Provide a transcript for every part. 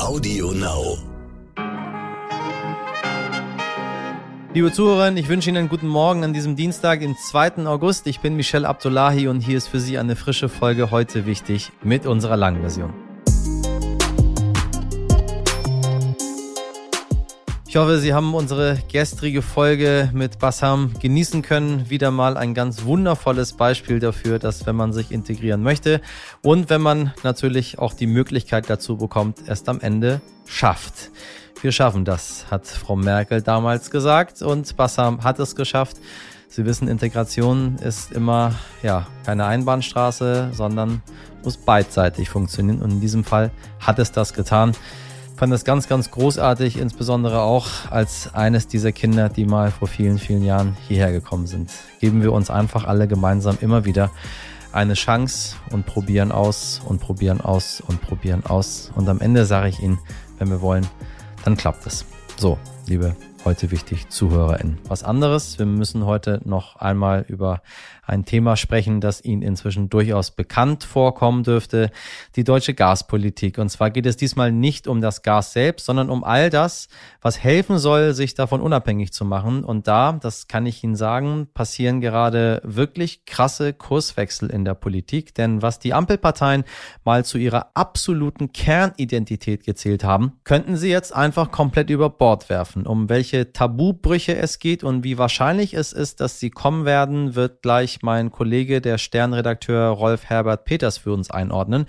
Audio Now. Liebe Zuhörerinnen, ich wünsche Ihnen einen guten Morgen an diesem Dienstag, den 2. August. Ich bin Michel Abdullahi und hier ist für Sie eine frische Folge heute wichtig mit unserer langen Version. Ich hoffe, Sie haben unsere gestrige Folge mit Bassam genießen können. Wieder mal ein ganz wundervolles Beispiel dafür, dass wenn man sich integrieren möchte und wenn man natürlich auch die Möglichkeit dazu bekommt, erst am Ende schafft. Wir schaffen das, hat Frau Merkel damals gesagt und Bassam hat es geschafft. Sie wissen, Integration ist immer ja keine Einbahnstraße, sondern muss beidseitig funktionieren und in diesem Fall hat es das getan fand das ganz, ganz großartig, insbesondere auch als eines dieser Kinder, die mal vor vielen, vielen Jahren hierher gekommen sind. Geben wir uns einfach alle gemeinsam immer wieder eine Chance und probieren aus und probieren aus und probieren aus. Und am Ende sage ich Ihnen, wenn wir wollen, dann klappt es. So, liebe heute wichtig ZuhörerInnen. Was anderes, wir müssen heute noch einmal über ein Thema sprechen, das Ihnen inzwischen durchaus bekannt vorkommen dürfte, die deutsche Gaspolitik. Und zwar geht es diesmal nicht um das Gas selbst, sondern um all das, was helfen soll, sich davon unabhängig zu machen. Und da, das kann ich Ihnen sagen, passieren gerade wirklich krasse Kurswechsel in der Politik. Denn was die Ampelparteien mal zu ihrer absoluten Kernidentität gezählt haben, könnten sie jetzt einfach komplett über Bord werfen. Um welche Tabubrüche es geht und wie wahrscheinlich es ist, dass sie kommen werden, wird gleich mein Kollege, der Sternredakteur Rolf Herbert Peters für uns einordnen.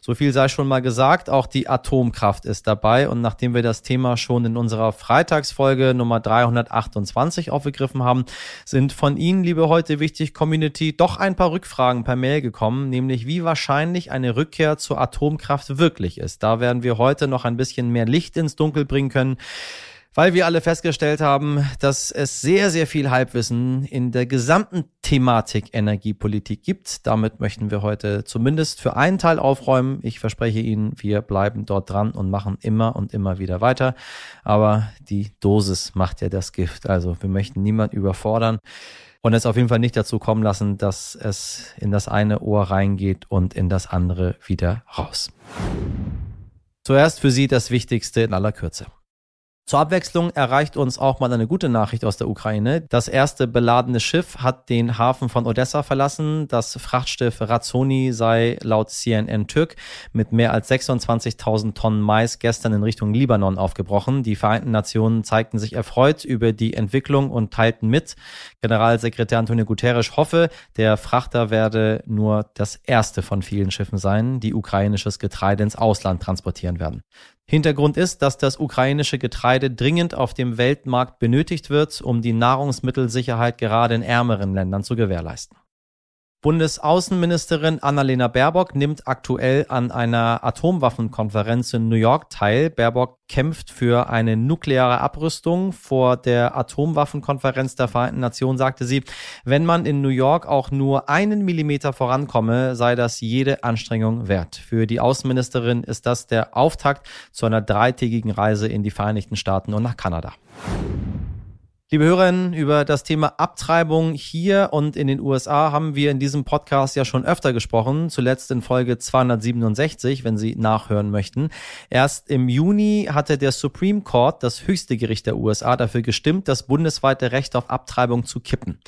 So viel sei schon mal gesagt, auch die Atomkraft ist dabei. Und nachdem wir das Thema schon in unserer Freitagsfolge Nummer 328 aufgegriffen haben, sind von Ihnen, liebe heute wichtig Community, doch ein paar Rückfragen per Mail gekommen, nämlich wie wahrscheinlich eine Rückkehr zur Atomkraft wirklich ist. Da werden wir heute noch ein bisschen mehr Licht ins Dunkel bringen können weil wir alle festgestellt haben, dass es sehr, sehr viel Halbwissen in der gesamten Thematik Energiepolitik gibt. Damit möchten wir heute zumindest für einen Teil aufräumen. Ich verspreche Ihnen, wir bleiben dort dran und machen immer und immer wieder weiter. Aber die Dosis macht ja das Gift. Also wir möchten niemand überfordern und es auf jeden Fall nicht dazu kommen lassen, dass es in das eine Ohr reingeht und in das andere wieder raus. Zuerst für Sie das Wichtigste in aller Kürze. Zur Abwechslung erreicht uns auch mal eine gute Nachricht aus der Ukraine. Das erste beladene Schiff hat den Hafen von Odessa verlassen. Das Frachtschiff Razzoni sei laut CNN Türk mit mehr als 26.000 Tonnen Mais gestern in Richtung Libanon aufgebrochen. Die Vereinten Nationen zeigten sich erfreut über die Entwicklung und teilten mit. Generalsekretär Antonio Guterres hoffe, der Frachter werde nur das erste von vielen Schiffen sein, die ukrainisches Getreide ins Ausland transportieren werden. Hintergrund ist, dass das ukrainische Getreide dringend auf dem Weltmarkt benötigt wird, um die Nahrungsmittelsicherheit gerade in ärmeren Ländern zu gewährleisten. Bundesaußenministerin Annalena Baerbock nimmt aktuell an einer Atomwaffenkonferenz in New York teil. Baerbock kämpft für eine nukleare Abrüstung. Vor der Atomwaffenkonferenz der Vereinten Nationen sagte sie, wenn man in New York auch nur einen Millimeter vorankomme, sei das jede Anstrengung wert. Für die Außenministerin ist das der Auftakt zu einer dreitägigen Reise in die Vereinigten Staaten und nach Kanada. Liebe Hörerinnen, über das Thema Abtreibung hier und in den USA haben wir in diesem Podcast ja schon öfter gesprochen, zuletzt in Folge 267, wenn Sie nachhören möchten. Erst im Juni hatte der Supreme Court, das höchste Gericht der USA, dafür gestimmt, das bundesweite Recht auf Abtreibung zu kippen.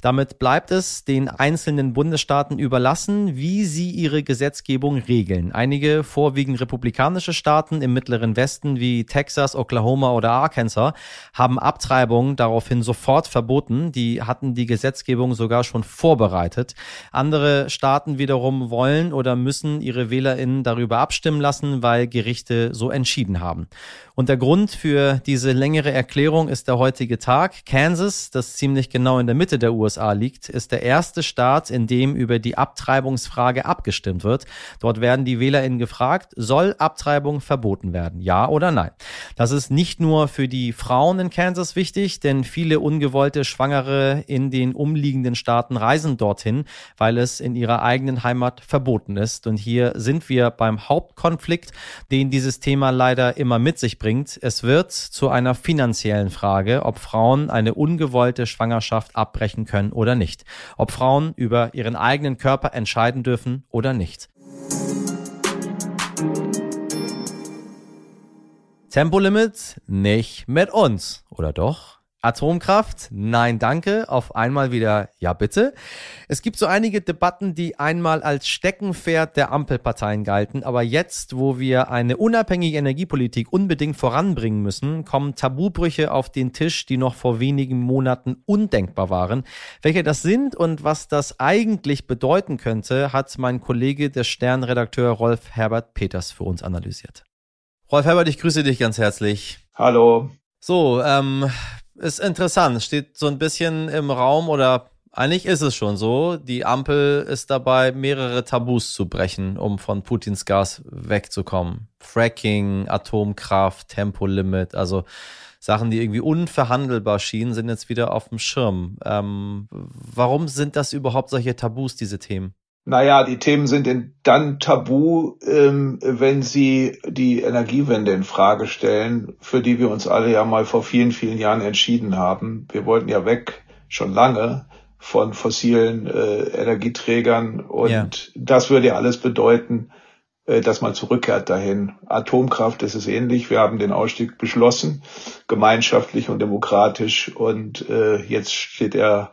Damit bleibt es den einzelnen Bundesstaaten überlassen, wie sie ihre Gesetzgebung regeln. Einige vorwiegend republikanische Staaten im mittleren Westen wie Texas, Oklahoma oder Arkansas haben Abtreibung daraufhin sofort verboten. Die hatten die Gesetzgebung sogar schon vorbereitet. Andere Staaten wiederum wollen oder müssen ihre WählerInnen darüber abstimmen lassen, weil Gerichte so entschieden haben. Und der Grund für diese längere Erklärung ist der heutige Tag. Kansas, das ziemlich genau in der Mitte der USA liegt, ist der erste Staat, in dem über die Abtreibungsfrage abgestimmt wird. Dort werden die WählerInnen gefragt, soll Abtreibung verboten werden? Ja oder nein? Das ist nicht nur für die Frauen in Kansas wichtig, denn viele ungewollte Schwangere in den umliegenden Staaten reisen dorthin, weil es in ihrer eigenen Heimat verboten ist. Und hier sind wir beim Hauptkonflikt, den dieses Thema leider immer mit sich bringt. Es wird zu einer finanziellen Frage, ob Frauen eine ungewollte Schwangerschaft abbrechen können oder nicht. Ob Frauen über ihren eigenen Körper entscheiden dürfen oder nicht. Tempolimit nicht mit uns, oder doch? Atomkraft? Nein, danke. Auf einmal wieder, ja bitte. Es gibt so einige Debatten, die einmal als Steckenpferd der Ampelparteien galten, aber jetzt, wo wir eine unabhängige Energiepolitik unbedingt voranbringen müssen, kommen Tabubrüche auf den Tisch, die noch vor wenigen Monaten undenkbar waren. Welche das sind und was das eigentlich bedeuten könnte, hat mein Kollege, der Sternredakteur Rolf Herbert Peters für uns analysiert. Rolf Herbert, ich grüße dich ganz herzlich. Hallo. So, ähm, ist interessant. Steht so ein bisschen im Raum oder eigentlich ist es schon so. Die Ampel ist dabei, mehrere Tabus zu brechen, um von Putins Gas wegzukommen. Fracking, Atomkraft, Tempolimit, also Sachen, die irgendwie unverhandelbar schienen, sind jetzt wieder auf dem Schirm. Ähm, warum sind das überhaupt solche Tabus, diese Themen? Naja, die Themen sind dann tabu, ähm, wenn sie die Energiewende in Frage stellen, für die wir uns alle ja mal vor vielen, vielen Jahren entschieden haben. Wir wollten ja weg, schon lange, von fossilen äh, Energieträgern und ja. das würde ja alles bedeuten, äh, dass man zurückkehrt dahin. Atomkraft ist es ähnlich. Wir haben den Ausstieg beschlossen, gemeinschaftlich und demokratisch und äh, jetzt steht er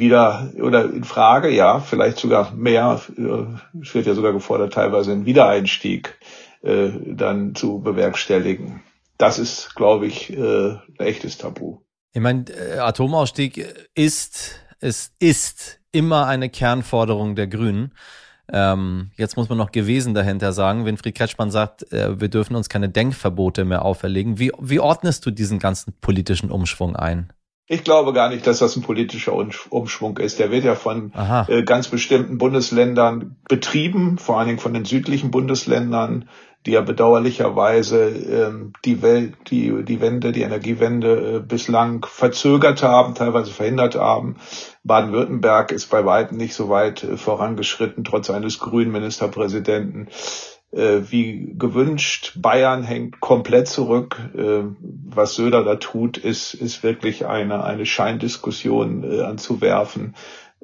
wieder oder in Frage, ja, vielleicht sogar mehr, äh, es wird ja sogar gefordert, teilweise einen Wiedereinstieg äh, dann zu bewerkstelligen. Das ist, glaube ich, äh, ein echtes Tabu. Ich meine, Atomausstieg ist, es ist immer eine Kernforderung der Grünen. Ähm, jetzt muss man noch gewesen dahinter sagen. Winfried Kretschmann sagt, äh, wir dürfen uns keine Denkverbote mehr auferlegen. Wie, wie ordnest du diesen ganzen politischen Umschwung ein? Ich glaube gar nicht, dass das ein politischer Umschwung ist. Der wird ja von äh, ganz bestimmten Bundesländern betrieben, vor allen Dingen von den südlichen Bundesländern, die ja bedauerlicherweise ähm, die Welt, die, die Wende, die Energiewende äh, bislang verzögert haben, teilweise verhindert haben. Baden-Württemberg ist bei weitem nicht so weit äh, vorangeschritten, trotz eines grünen Ministerpräsidenten äh, wie gewünscht. Bayern hängt komplett zurück. Äh, was Söder da tut, ist, ist wirklich eine, eine Scheindiskussion äh, anzuwerfen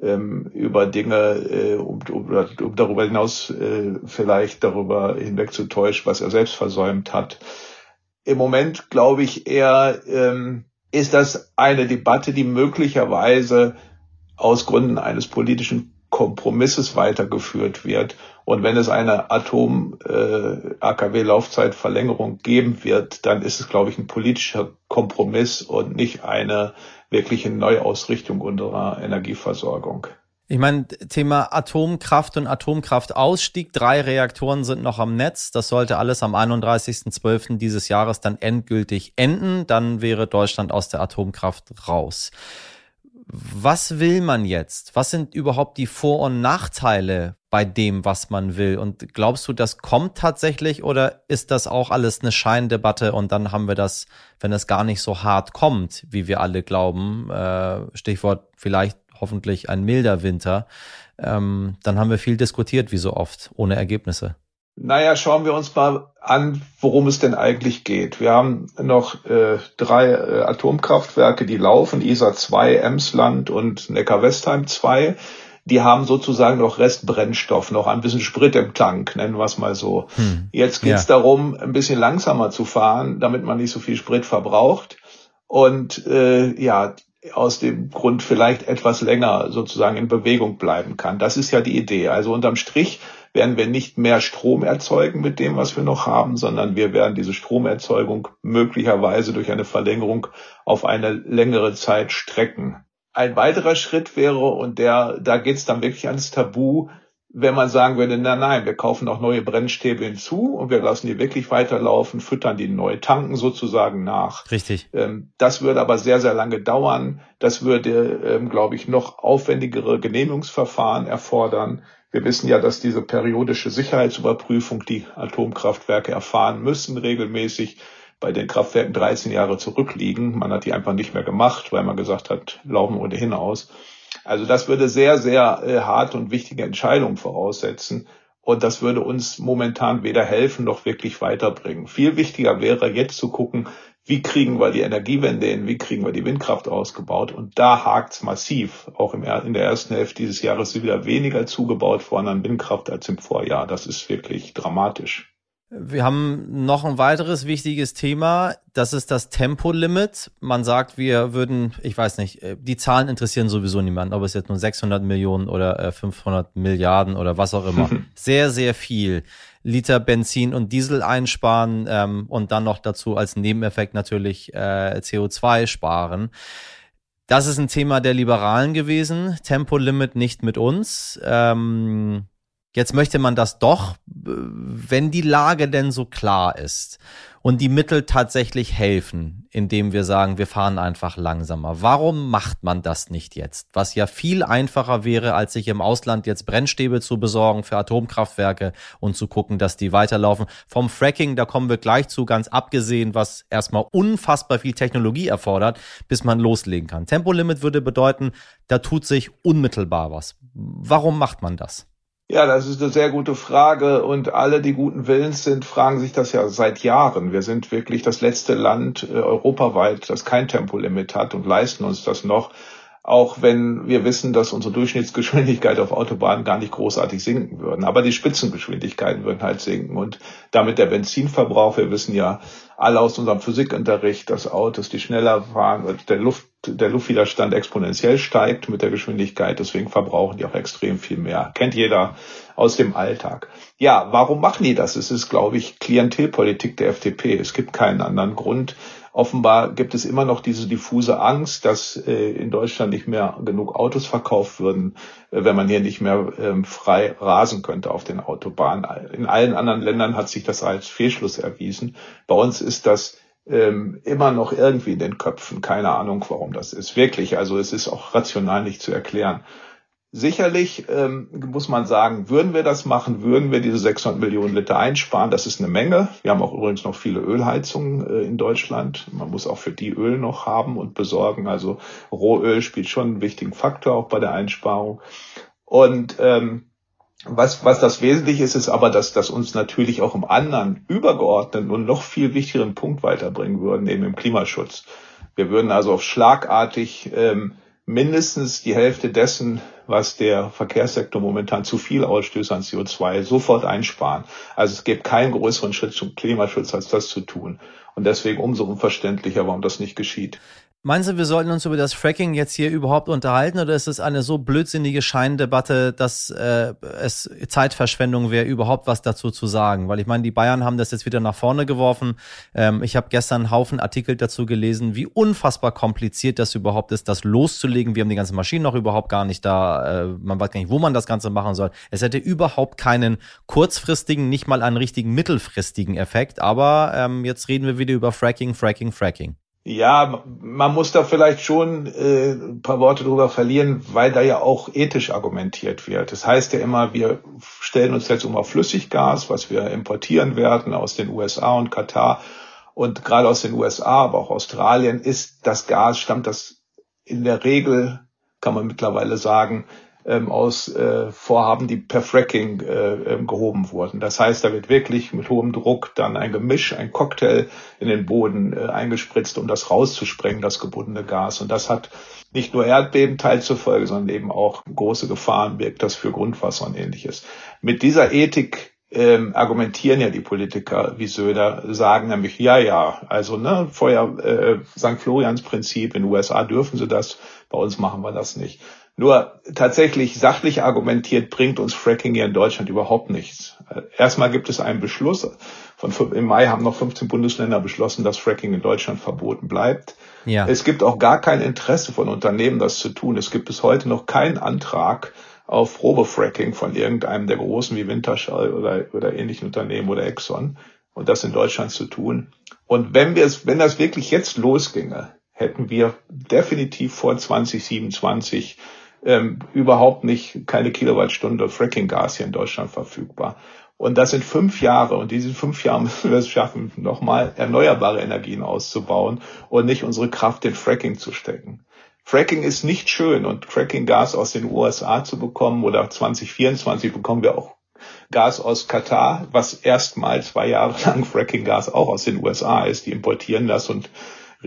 ähm, über Dinge, äh, um, um, um darüber hinaus äh, vielleicht darüber hinweg zu täuschen, was er selbst versäumt hat. Im Moment glaube ich eher, ähm, ist das eine Debatte, die möglicherweise aus Gründen eines politischen Kompromisses weitergeführt wird. Und wenn es eine Atom-AKW-Laufzeitverlängerung äh, geben wird, dann ist es, glaube ich, ein politischer Kompromiss und nicht eine wirkliche Neuausrichtung unserer Energieversorgung. Ich meine, Thema Atomkraft und Atomkraftausstieg. Drei Reaktoren sind noch am Netz. Das sollte alles am 31.12. dieses Jahres dann endgültig enden. Dann wäre Deutschland aus der Atomkraft raus was will man jetzt? Was sind überhaupt die Vor- und Nachteile bei dem, was man will? Und glaubst du, das kommt tatsächlich oder ist das auch alles eine Scheindebatte und dann haben wir das, wenn es gar nicht so hart kommt, wie wir alle glauben, äh, Stichwort vielleicht hoffentlich ein milder Winter, ähm, dann haben wir viel diskutiert, wie so oft, ohne Ergebnisse. Naja, schauen wir uns mal an, worum es denn eigentlich geht. Wir haben noch äh, drei äh, Atomkraftwerke, die laufen, ISA 2, Emsland und Neckar-Westheim 2. Die haben sozusagen noch Restbrennstoff, noch ein bisschen Sprit im Tank, nennen wir es mal so. Hm. Jetzt geht es ja. darum, ein bisschen langsamer zu fahren, damit man nicht so viel Sprit verbraucht. Und äh, ja, aus dem Grund vielleicht etwas länger sozusagen in Bewegung bleiben kann. Das ist ja die Idee. Also unterm Strich werden wir nicht mehr Strom erzeugen mit dem, was wir noch haben, sondern wir werden diese Stromerzeugung möglicherweise durch eine Verlängerung auf eine längere Zeit strecken. Ein weiterer Schritt wäre, und der, da geht es dann wirklich ans Tabu, wenn man sagen würde, na nein, wir kaufen auch neue Brennstäbe hinzu und wir lassen die wirklich weiterlaufen, füttern die neu, tanken sozusagen nach. Richtig. Ähm, das würde aber sehr, sehr lange dauern. Das würde, ähm, glaube ich, noch aufwendigere Genehmigungsverfahren erfordern. Wir wissen ja, dass diese periodische Sicherheitsüberprüfung die Atomkraftwerke erfahren müssen regelmäßig bei den Kraftwerken 13 Jahre zurückliegen. Man hat die einfach nicht mehr gemacht, weil man gesagt hat, laufen ohnehin aus. Also das würde sehr, sehr äh, harte und wichtige Entscheidungen voraussetzen. Und das würde uns momentan weder helfen noch wirklich weiterbringen. Viel wichtiger wäre jetzt zu gucken, wie kriegen wir die Energiewende hin, wie kriegen wir die Windkraft ausgebaut. Und da hakt's massiv. Auch im, in der ersten Hälfte dieses Jahres ist wieder weniger zugebaut worden an Windkraft als im Vorjahr. Das ist wirklich dramatisch. Wir haben noch ein weiteres wichtiges Thema. Das ist das Tempolimit. Man sagt, wir würden, ich weiß nicht, äh, die Zahlen interessieren sowieso niemanden, ob es jetzt nur 600 Millionen oder 500 äh, Milliarden oder was auch immer. sehr, sehr viel Liter Benzin und Diesel einsparen ähm, und dann noch dazu als Nebeneffekt natürlich äh, CO2 sparen. Das ist ein Thema der Liberalen gewesen. Tempolimit nicht mit uns. Ähm, Jetzt möchte man das doch, wenn die Lage denn so klar ist und die Mittel tatsächlich helfen, indem wir sagen, wir fahren einfach langsamer. Warum macht man das nicht jetzt? Was ja viel einfacher wäre, als sich im Ausland jetzt Brennstäbe zu besorgen für Atomkraftwerke und zu gucken, dass die weiterlaufen. Vom Fracking, da kommen wir gleich zu, ganz abgesehen, was erstmal unfassbar viel Technologie erfordert, bis man loslegen kann. Tempolimit würde bedeuten, da tut sich unmittelbar was. Warum macht man das? Ja, das ist eine sehr gute Frage und alle, die guten Willens sind, fragen sich das ja seit Jahren. Wir sind wirklich das letzte Land äh, europaweit, das kein Tempolimit hat und leisten uns das noch auch wenn wir wissen, dass unsere Durchschnittsgeschwindigkeit auf Autobahnen gar nicht großartig sinken würden. Aber die Spitzengeschwindigkeiten würden halt sinken und damit der Benzinverbrauch, wir wissen ja alle aus unserem Physikunterricht, dass Autos, die schneller fahren, der Luft, der Luftwiderstand exponentiell steigt mit der Geschwindigkeit, deswegen verbrauchen die auch extrem viel mehr. Kennt jeder aus dem Alltag. Ja, warum machen die das? Es ist, glaube ich, Klientelpolitik der FDP. Es gibt keinen anderen Grund. Offenbar gibt es immer noch diese diffuse Angst, dass äh, in Deutschland nicht mehr genug Autos verkauft würden, äh, wenn man hier nicht mehr ähm, frei rasen könnte auf den Autobahnen. In allen anderen Ländern hat sich das als Fehlschluss erwiesen. Bei uns ist das ähm, immer noch irgendwie in den Köpfen. Keine Ahnung, warum das ist. Wirklich, also es ist auch rational nicht zu erklären. Sicherlich ähm, muss man sagen, würden wir das machen, würden wir diese 600 Millionen Liter einsparen. Das ist eine Menge. Wir haben auch übrigens noch viele Ölheizungen äh, in Deutschland. Man muss auch für die Öl noch haben und besorgen. Also Rohöl spielt schon einen wichtigen Faktor auch bei der Einsparung. Und ähm, was, was das Wesentliche ist, ist aber, dass das uns natürlich auch im anderen übergeordneten und noch viel wichtigeren Punkt weiterbringen würden, eben im Klimaschutz. Wir würden also auf schlagartig ähm, mindestens die Hälfte dessen, was der Verkehrssektor momentan zu viel ausstößt an CO2, sofort einsparen. Also es gibt keinen größeren Schritt zum Klimaschutz, als das zu tun. Und deswegen umso unverständlicher, warum das nicht geschieht. Meinst du, wir sollten uns über das Fracking jetzt hier überhaupt unterhalten oder ist es eine so blödsinnige Scheindebatte, dass äh, es Zeitverschwendung wäre, überhaupt was dazu zu sagen? Weil ich meine, die Bayern haben das jetzt wieder nach vorne geworfen. Ähm, ich habe gestern einen Haufen Artikel dazu gelesen, wie unfassbar kompliziert das überhaupt ist, das loszulegen. Wir haben die ganzen Maschinen noch überhaupt gar nicht da. Äh, man weiß gar nicht, wo man das Ganze machen soll. Es hätte überhaupt keinen kurzfristigen, nicht mal einen richtigen mittelfristigen Effekt. Aber ähm, jetzt reden wir wieder über Fracking, Fracking, Fracking. Ja, man muss da vielleicht schon äh, ein paar Worte drüber verlieren, weil da ja auch ethisch argumentiert wird. Das heißt ja immer, wir stellen uns jetzt um auf Flüssiggas, was wir importieren werden aus den USA und Katar. Und gerade aus den USA, aber auch Australien ist das Gas, stammt das in der Regel, kann man mittlerweile sagen, ähm, aus äh, Vorhaben, die per Fracking äh, ähm, gehoben wurden. Das heißt, da wird wirklich mit hohem Druck dann ein Gemisch, ein Cocktail in den Boden äh, eingespritzt, um das rauszusprengen, das gebundene Gas. Und das hat nicht nur Erdbeben teilzufolge, sondern eben auch große Gefahren birgt das für Grundwasser und ähnliches. Mit dieser Ethik ähm, argumentieren ja die Politiker wie Söder, sagen nämlich, ja, ja, also ne, Feuer, äh, St. Florians Prinzip, in den USA dürfen sie das, bei uns machen wir das nicht. Nur tatsächlich sachlich argumentiert bringt uns Fracking hier in Deutschland überhaupt nichts. Erstmal gibt es einen Beschluss. Von, Im Mai haben noch 15 Bundesländer beschlossen, dass Fracking in Deutschland verboten bleibt. Ja. Es gibt auch gar kein Interesse von Unternehmen, das zu tun. Es gibt bis heute noch keinen Antrag auf Probefracking von irgendeinem der großen wie Winterschall oder, oder ähnlichen Unternehmen oder Exxon und das in Deutschland zu tun. Und wenn wir es, wenn das wirklich jetzt losginge, hätten wir definitiv vor 2027 ähm, überhaupt nicht keine Kilowattstunde Fracking-Gas hier in Deutschland verfügbar. Und das sind fünf Jahre. Und diese fünf Jahre müssen wir es schaffen, nochmal erneuerbare Energien auszubauen und nicht unsere Kraft in Fracking zu stecken. Fracking ist nicht schön und Fracking-Gas aus den USA zu bekommen oder 2024 bekommen wir auch Gas aus Katar, was erstmal zwei Jahre lang Fracking-Gas auch aus den USA ist. Die importieren das und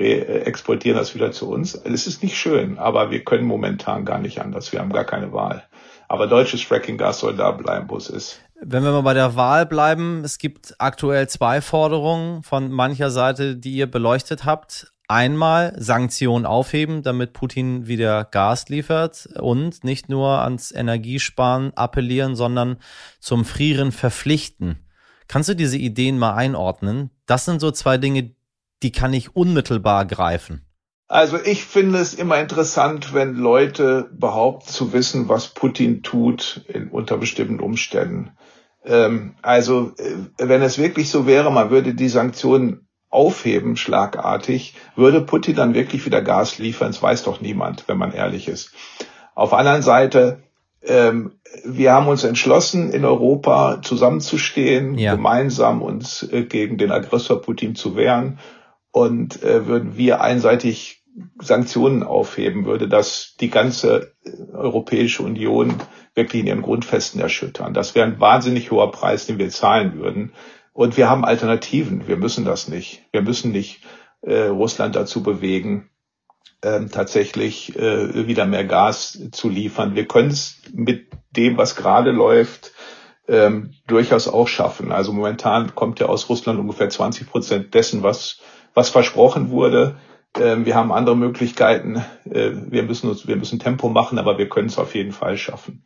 exportieren das wieder zu uns. Es ist nicht schön, aber wir können momentan gar nicht anders. Wir haben gar keine Wahl. Aber deutsches Fracking-Gas soll da bleiben, wo es ist. Wenn wir mal bei der Wahl bleiben, es gibt aktuell zwei Forderungen von mancher Seite, die ihr beleuchtet habt. Einmal Sanktionen aufheben, damit Putin wieder Gas liefert und nicht nur ans Energiesparen appellieren, sondern zum Frieren verpflichten. Kannst du diese Ideen mal einordnen? Das sind so zwei Dinge, die kann ich unmittelbar greifen. Also ich finde es immer interessant, wenn Leute behaupten zu wissen, was Putin tut in, unter bestimmten Umständen. Ähm, also äh, wenn es wirklich so wäre, man würde die Sanktionen aufheben, schlagartig, würde Putin dann wirklich wieder Gas liefern? Das weiß doch niemand, wenn man ehrlich ist. Auf der anderen Seite, ähm, wir haben uns entschlossen, in Europa zusammenzustehen, ja. gemeinsam uns äh, gegen den Aggressor Putin zu wehren. Und äh, würden wir einseitig Sanktionen aufheben, würde das die ganze äh, Europäische Union wirklich in ihren Grundfesten erschüttern. Das wäre ein wahnsinnig hoher Preis, den wir zahlen würden. Und wir haben Alternativen. Wir müssen das nicht. Wir müssen nicht äh, Russland dazu bewegen, ähm, tatsächlich äh, wieder mehr Gas zu liefern. Wir können es mit dem, was gerade läuft, ähm, durchaus auch schaffen. Also momentan kommt ja aus Russland ungefähr 20 Prozent dessen, was, was versprochen wurde. Ähm, wir haben andere Möglichkeiten. Äh, wir müssen uns, wir müssen Tempo machen, aber wir können es auf jeden Fall schaffen.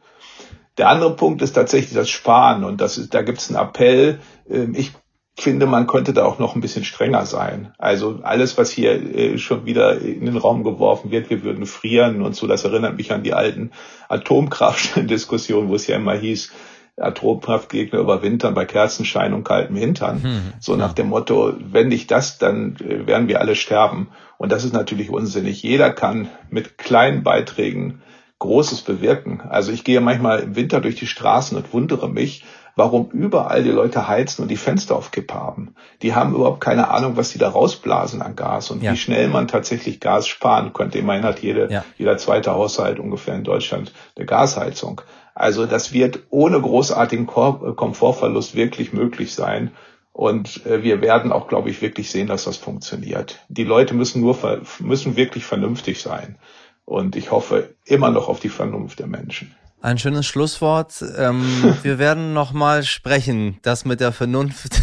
Der andere Punkt ist tatsächlich das Sparen und das ist, da gibt es einen Appell. Ähm, ich finde, man könnte da auch noch ein bisschen strenger sein. Also alles, was hier äh, schon wieder in den Raum geworfen wird, wir würden frieren und so, das erinnert mich an die alten Atomkraftdiskussionen, wo es ja immer hieß, Atomkraftgegner überwintern bei Kerzenschein und kaltem Hintern. Hm, so nach dem Motto, wenn nicht das, dann äh, werden wir alle sterben. Und das ist natürlich unsinnig. Jeder kann mit kleinen Beiträgen Großes bewirken. Also ich gehe manchmal im Winter durch die Straßen und wundere mich, warum überall die Leute heizen und die Fenster auf Kipp haben. Die haben überhaupt keine Ahnung, was die da rausblasen an Gas und ja. wie schnell man tatsächlich Gas sparen könnte. Immerhin hat jede, ja. jeder zweite Haushalt ungefähr in Deutschland eine Gasheizung. Also das wird ohne großartigen Komfortverlust wirklich möglich sein. Und äh, wir werden auch, glaube ich, wirklich sehen, dass das funktioniert. Die Leute müssen nur müssen wirklich vernünftig sein. Und ich hoffe immer noch auf die Vernunft der Menschen. Ein schönes Schlusswort. Ähm, wir werden nochmal sprechen. Das mit der Vernunft.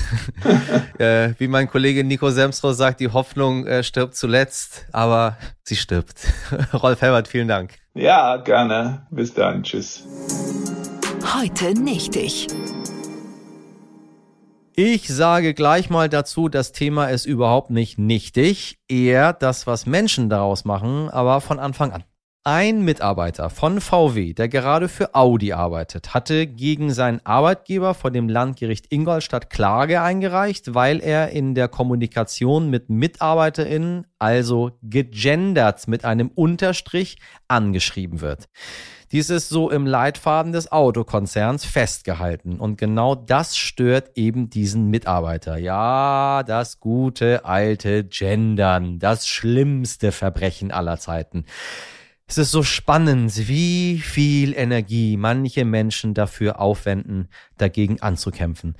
äh, wie mein Kollege Nico Semstro sagt, die Hoffnung äh, stirbt zuletzt, aber sie stirbt. Rolf Herbert, vielen Dank. Ja, gerne. Bis dann. Tschüss. Heute nicht ich. Ich sage gleich mal dazu, das Thema ist überhaupt nicht nichtig, eher das, was Menschen daraus machen, aber von Anfang an. Ein Mitarbeiter von VW, der gerade für Audi arbeitet, hatte gegen seinen Arbeitgeber vor dem Landgericht Ingolstadt Klage eingereicht, weil er in der Kommunikation mit MitarbeiterInnen, also gegendert mit einem Unterstrich, angeschrieben wird. Dies ist so im Leitfaden des Autokonzerns festgehalten. Und genau das stört eben diesen Mitarbeiter. Ja, das gute alte Gendern, das schlimmste Verbrechen aller Zeiten. Es ist so spannend, wie viel Energie manche Menschen dafür aufwenden, dagegen anzukämpfen.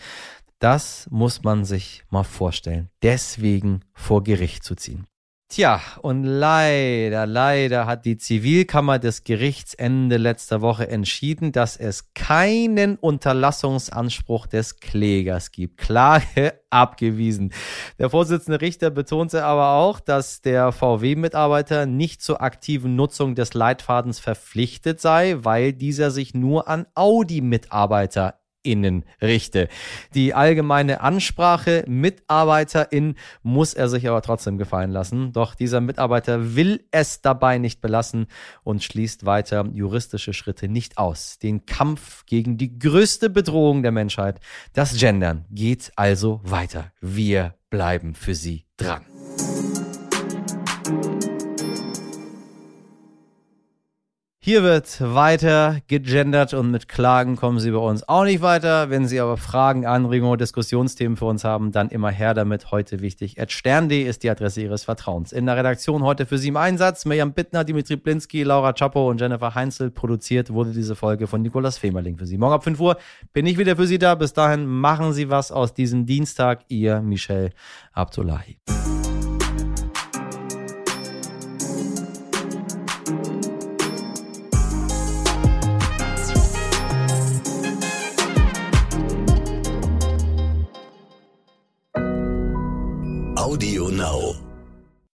Das muss man sich mal vorstellen. Deswegen vor Gericht zu ziehen. Tja, und leider, leider hat die Zivilkammer des Gerichts Ende letzter Woche entschieden, dass es keinen Unterlassungsanspruch des Klägers gibt. Klage abgewiesen. Der Vorsitzende Richter betonte aber auch, dass der VW-Mitarbeiter nicht zur aktiven Nutzung des Leitfadens verpflichtet sei, weil dieser sich nur an Audi-Mitarbeiter Innen richte. Die allgemeine Ansprache Mitarbeiterin muss er sich aber trotzdem gefallen lassen. Doch dieser Mitarbeiter will es dabei nicht belassen und schließt weiter juristische Schritte nicht aus. Den Kampf gegen die größte Bedrohung der Menschheit, das Gendern, geht also weiter. Wir bleiben für Sie dran. Hier wird weiter gegendert und mit Klagen kommen Sie bei uns auch nicht weiter. Wenn Sie aber Fragen, Anregungen oder Diskussionsthemen für uns haben, dann immer her damit. Heute wichtig. At stern.de ist die Adresse Ihres Vertrauens. In der Redaktion heute für Sie im Einsatz Mirjam Bittner, Dimitri Blinski, Laura Chapo und Jennifer Heinzel. Produziert wurde diese Folge von Nikolas Femerling für Sie. Morgen ab 5 Uhr bin ich wieder für Sie da. Bis dahin machen Sie was aus diesem Dienstag. Ihr Michel Abdullahi. Now.